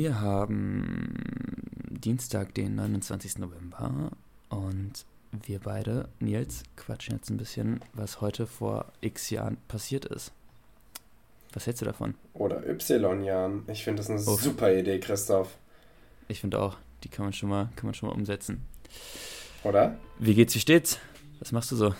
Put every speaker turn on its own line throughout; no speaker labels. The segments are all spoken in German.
Wir haben Dienstag, den 29. November und wir beide, Nils, quatschen jetzt ein bisschen, was heute vor x Jahren passiert ist. Was hältst du davon?
Oder Y-Jahren. Ich finde das eine oh. super Idee, Christoph.
Ich finde auch, die kann man schon mal, kann man schon mal umsetzen.
Oder?
Wie geht's, wie steht's? Was machst du so?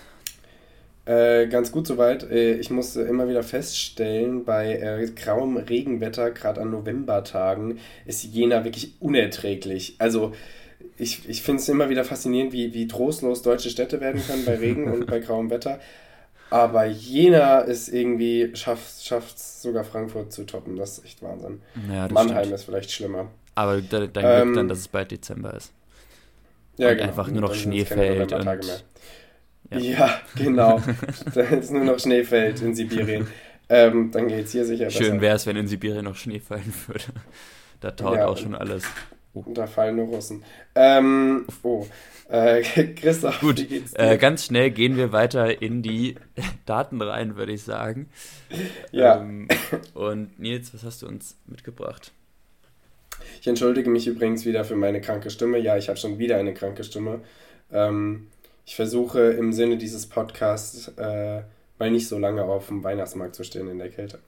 Äh, ganz gut soweit. Äh, ich musste immer wieder feststellen, bei äh, grauem Regenwetter, gerade an Novembertagen, ist Jena wirklich unerträglich. Also ich, ich finde es immer wieder faszinierend, wie, wie trostlos deutsche Städte werden können bei Regen und bei grauem Wetter. Aber Jena ist irgendwie, schafft es sogar Frankfurt zu toppen. Das ist echt Wahnsinn. Ja, Mannheim stimmt. ist vielleicht schlimmer.
Aber dein Glück ähm, dann, dass es bald Dezember ist. Ja, und genau. einfach nur noch Schnee fällt. Und,
ja. ja, genau. da ist nur noch Schnee fällt in Sibirien. Ähm, dann geht es hier sicher
besser. Schön wäre es, wenn in Sibirien noch Schnee fallen würde. Da taut ja, auch schon alles.
Oh. Da fallen nur Russen. Ähm, oh. Äh, Christoph,
Gut, äh, ganz schnell gehen wir weiter in die Daten rein, würde ich sagen. Ja. Ähm, und Nils, was hast du uns mitgebracht?
Ich entschuldige mich übrigens wieder für meine kranke Stimme. Ja, ich habe schon wieder eine kranke Stimme. Ähm, ich versuche im Sinne dieses Podcasts äh, mal nicht so lange auf dem Weihnachtsmarkt zu stehen in der Kälte.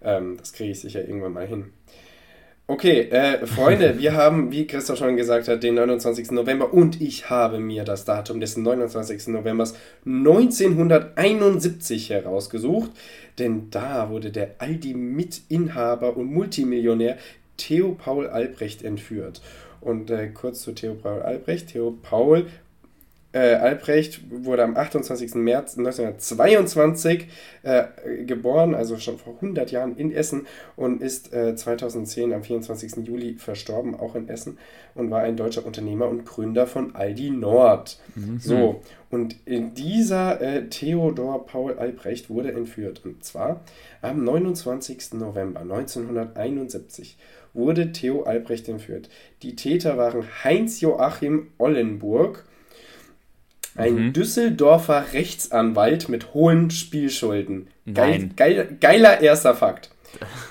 Ähm, das kriege ich sicher irgendwann mal hin. Okay, äh, Freunde, wir haben, wie Christoph schon gesagt hat, den 29. November und ich habe mir das Datum des 29. Novembers 1971 herausgesucht, denn da wurde der Aldi-Mitinhaber und Multimillionär Theo Paul Albrecht entführt. Und äh, kurz zu Theo Paul Albrecht. Theo Paul äh, Albrecht wurde am 28. März 1922 äh, geboren, also schon vor 100 Jahren in Essen und ist äh, 2010 am 24. Juli verstorben, auch in Essen und war ein deutscher Unternehmer und Gründer von Aldi Nord. Mhm. So, und in dieser äh, Theodor Paul Albrecht wurde entführt und zwar am 29. November 1971 wurde Theo Albrecht entführt. Die Täter waren Heinz Joachim Ollenburg ein mhm. Düsseldorfer Rechtsanwalt mit hohen Spielschulden. Geil, geil, geiler erster Fakt.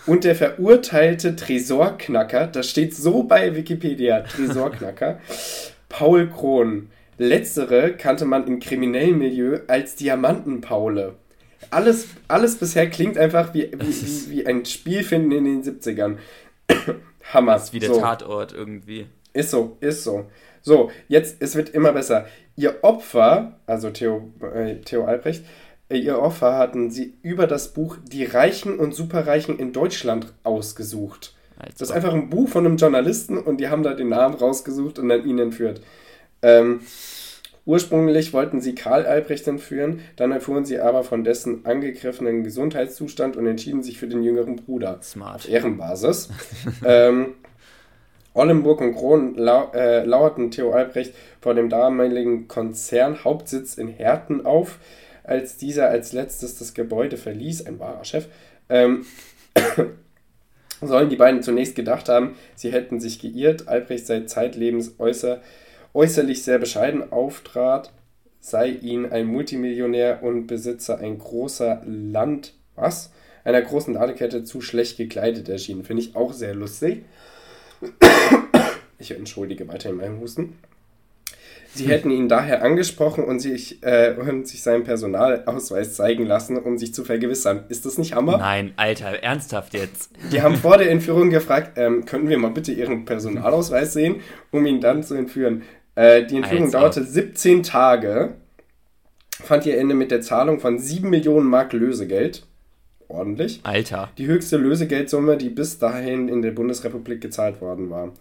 Und der verurteilte Tresorknacker, das steht so bei Wikipedia, Tresorknacker, Paul Krohn. Letztere kannte man im kriminellen Milieu als Diamantenpaule. Alles, alles bisher klingt einfach wie, wie, wie ein Spielfinden in den 70ern. Hammer. Das
ist wie der so. Tatort irgendwie.
Ist so, ist so. So, jetzt, es wird immer besser. Ihr Opfer, also Theo, äh, Theo Albrecht, äh, ihr Opfer hatten sie über das Buch Die Reichen und Superreichen in Deutschland ausgesucht. Alter. Das ist einfach ein Buch von einem Journalisten und die haben da den Namen rausgesucht und dann ihn entführt. Ähm, ursprünglich wollten sie Karl Albrecht entführen, dann erfuhren sie aber von dessen angegriffenen Gesundheitszustand und entschieden sich für den jüngeren Bruder. Smart. Auf Ehrenbasis. ähm, Ollenburg und Krohn lau äh, lauerten Theo Albrecht vor dem damaligen Konzernhauptsitz in Herten auf, als dieser als letztes das Gebäude verließ, ein wahrer Chef. Ähm, sollen die beiden zunächst gedacht haben, sie hätten sich geirrt. Albrecht sei zeitlebens äußer, äußerlich sehr bescheiden auftrat, sei ihnen ein Multimillionär und Besitzer ein großer Land, was? Einer großen Ladekette zu schlecht gekleidet erschienen. Finde ich auch sehr lustig. Ich entschuldige weiterhin meinen Husten. Sie hätten ihn daher angesprochen und sich, äh, und sich seinen Personalausweis zeigen lassen, um sich zu vergewissern. Ist das nicht Hammer?
Nein, Alter, ernsthaft jetzt.
Die haben vor der Entführung gefragt, ähm, können wir mal bitte Ihren Personalausweis sehen, um ihn dann zu entführen. Äh, die Entführung also. dauerte 17 Tage, fand ihr Ende mit der Zahlung von 7 Millionen Mark Lösegeld ordentlich.
Alter.
Die höchste Lösegeldsumme, die bis dahin in der Bundesrepublik gezahlt worden war.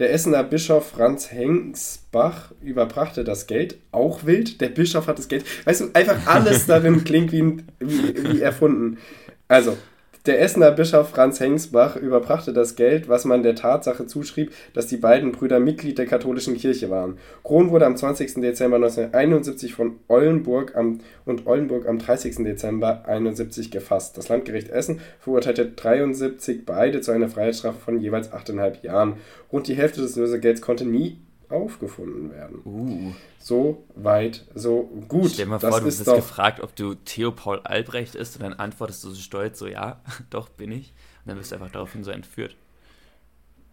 Der Essener Bischof Franz Hengsbach überbrachte das Geld, auch wild. Der Bischof hat das Geld. Weißt du, einfach alles darin klingt wie, wie, wie erfunden. Also, der Essener Bischof Franz Hengsbach überbrachte das Geld, was man der Tatsache zuschrieb, dass die beiden Brüder Mitglied der katholischen Kirche waren. Kron wurde am 20. Dezember 1971 von Ollenburg am, und Ollenburg am 30. Dezember 1971 gefasst. Das Landgericht Essen verurteilte 73 beide zu einer Freiheitsstrafe von jeweils 8,5 Jahren. Rund die Hälfte des Lösegelds konnte nie aufgefunden werden. Uh. So weit, so gut.
Stell dir mal das vor, du wirst gefragt, ob du Theo Paul Albrecht ist und dann antwortest du so stolz, so ja, doch bin ich. Und dann wirst du einfach daraufhin so entführt.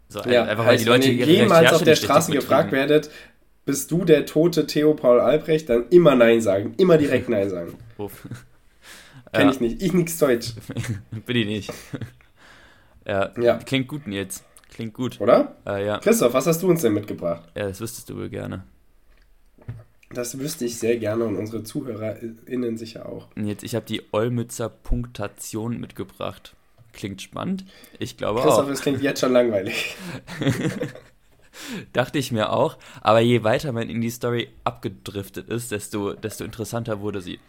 So, ja, einfach weil die Leute wenn ihr jemals auf der Straße gefragt werdet, bist du der tote Theo Paul Albrecht, dann immer Nein sagen. Immer direkt Nein sagen. Kenn ja. ich nicht. Ich nix Deutsch.
Bin ich nicht. ja, ja, klingt gut, Nils. Klingt gut.
Oder?
Äh, ja.
Christoph, was hast du uns denn mitgebracht?
Ja, das wüsstest du wohl gerne.
Das wüsste ich sehr gerne und unsere ZuhörerInnen sicher auch.
Jetzt, ich habe die Olmützer Punktation mitgebracht. Klingt spannend. Ich glaube
Christoph,
auch.
es klingt jetzt schon langweilig.
Dachte ich mir auch. Aber je weiter man in die Story abgedriftet ist, desto, desto interessanter wurde sie.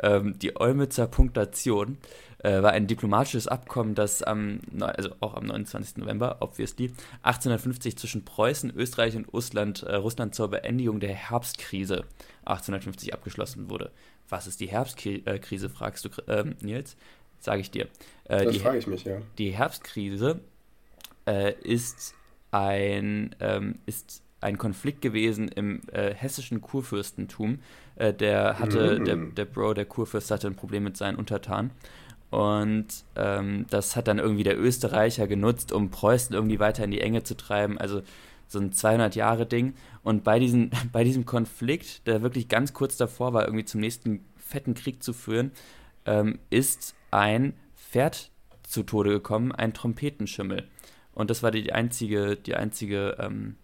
Ähm, die Olmützer Punktation äh, war ein diplomatisches Abkommen, das am, also auch am 29. November, obviously, 1850 zwischen Preußen, Österreich und Russland, äh, Russland zur Beendigung der Herbstkrise 1850 abgeschlossen wurde. Was ist die Herbstkrise, fragst du, äh, Nils? Sage ich dir.
Äh, das frage ich mich, ja.
Die Herbstkrise äh, ist ein, ähm, ist ein Konflikt gewesen im äh, hessischen Kurfürstentum. Äh, der hatte, mhm. der, der Bro, der Kurfürst hatte ein Problem mit seinen Untertanen. Und ähm, das hat dann irgendwie der Österreicher genutzt, um Preußen irgendwie weiter in die Enge zu treiben. Also so ein 200-Jahre-Ding. Und bei, diesen, bei diesem Konflikt, der wirklich ganz kurz davor war, irgendwie zum nächsten fetten Krieg zu führen, ähm, ist ein Pferd zu Tode gekommen, ein Trompetenschimmel. Und das war die einzige, die einzige, ähm,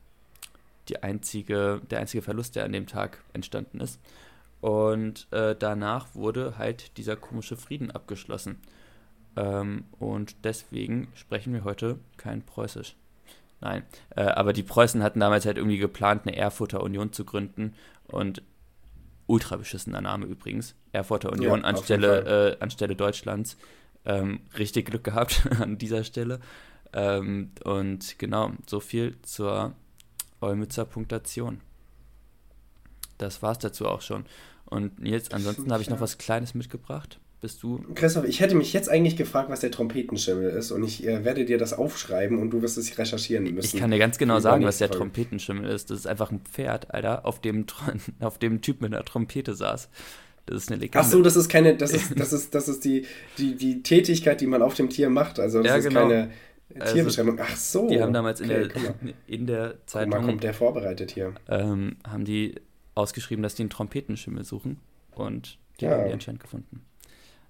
die einzige, der einzige Verlust, der an dem Tag entstanden ist. Und äh, danach wurde halt dieser komische Frieden abgeschlossen. Ähm, und deswegen sprechen wir heute kein Preußisch. Nein, äh, aber die Preußen hatten damals halt irgendwie geplant, eine Erfurter Union zu gründen. Und ultra beschissener Name übrigens. Erfurter Union ja, anstelle, äh, anstelle Deutschlands. Ähm, richtig Glück gehabt an dieser Stelle. Ähm, und genau, so viel zur Olmützer Punktation. Das war's dazu auch schon. Und jetzt, ansonsten habe ich noch was Kleines mitgebracht. Bist du?
Christoph, ich hätte mich jetzt eigentlich gefragt, was der Trompetenschimmel ist. Und ich äh, werde dir das aufschreiben und du wirst es recherchieren müssen.
Ich kann dir ganz genau sagen, was der Folge. Trompetenschimmel ist. Das ist einfach ein Pferd, Alter, auf dem, auf dem Typ mit einer Trompete saß. Das ist eine Legende.
Ach so, das ist keine, das ist, das ist, das ist die, die, die Tätigkeit, die man auf dem Tier macht. Also das ja, ist genau. keine Tierbeschreibung. Ach so.
Die haben damals in, der, in der Zeitung.
Guck mal, kommt der vorbereitet hier.
Ähm, haben die ausgeschrieben, dass die einen Trompetenschimmel suchen und die ja. haben die anscheinend gefunden.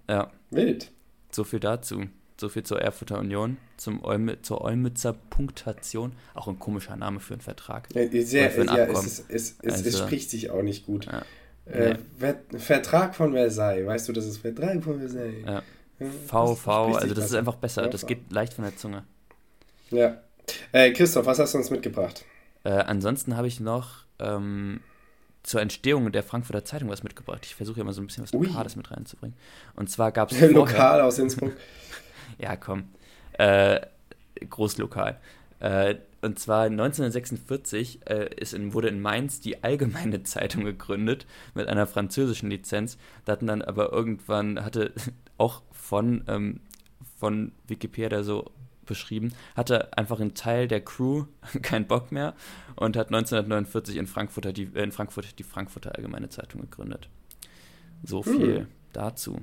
Ja.
Wild.
So viel dazu. So viel zur Erfurter Union, zum Olme, zur Olmützer Punktation. Auch ein komischer Name für einen Vertrag.
Ja, sehr, für ein ja, es, ist, es, es, also, es, spricht sich auch nicht gut. Ja. Äh. Vertrag von Versailles, weißt du, das ist Vertrag von Versailles.
Ja. VV, also das ist einfach besser. Das geht leicht von der Zunge.
Ja. Äh, Christoph, was hast du uns mitgebracht?
Äh, ansonsten habe ich noch ähm, zur Entstehung der Frankfurter Zeitung was mitgebracht. Ich versuche ja immer so ein bisschen was Lokales Ui. mit reinzubringen. Und zwar gab es.
Lokal aus Innsbruck.
ja, komm. Äh, Großlokal. Äh, und zwar 1946 äh, in, wurde in Mainz die Allgemeine Zeitung gegründet mit einer französischen Lizenz. Da hatten dann aber irgendwann, hatte auch von, ähm, von Wikipedia so beschrieben, hatte einfach ein Teil der Crew keinen Bock mehr und hat 1949 in, Frankfurter die, äh, in Frankfurt die Frankfurter Allgemeine Zeitung gegründet. So viel hm. dazu.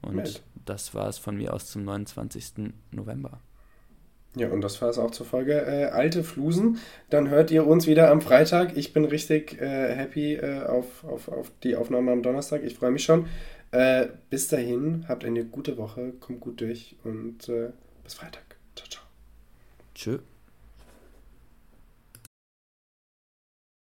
Und Meld. das war es von mir aus zum 29. November.
Ja, und das war es auch zur Folge äh, Alte Flusen. Dann hört ihr uns wieder am Freitag. Ich bin richtig äh, happy äh, auf, auf, auf die Aufnahme am Donnerstag. Ich freue mich schon. Äh, bis dahin, habt eine gute Woche, kommt gut durch und äh, bis Freitag. Ciao, ciao.
Tschö.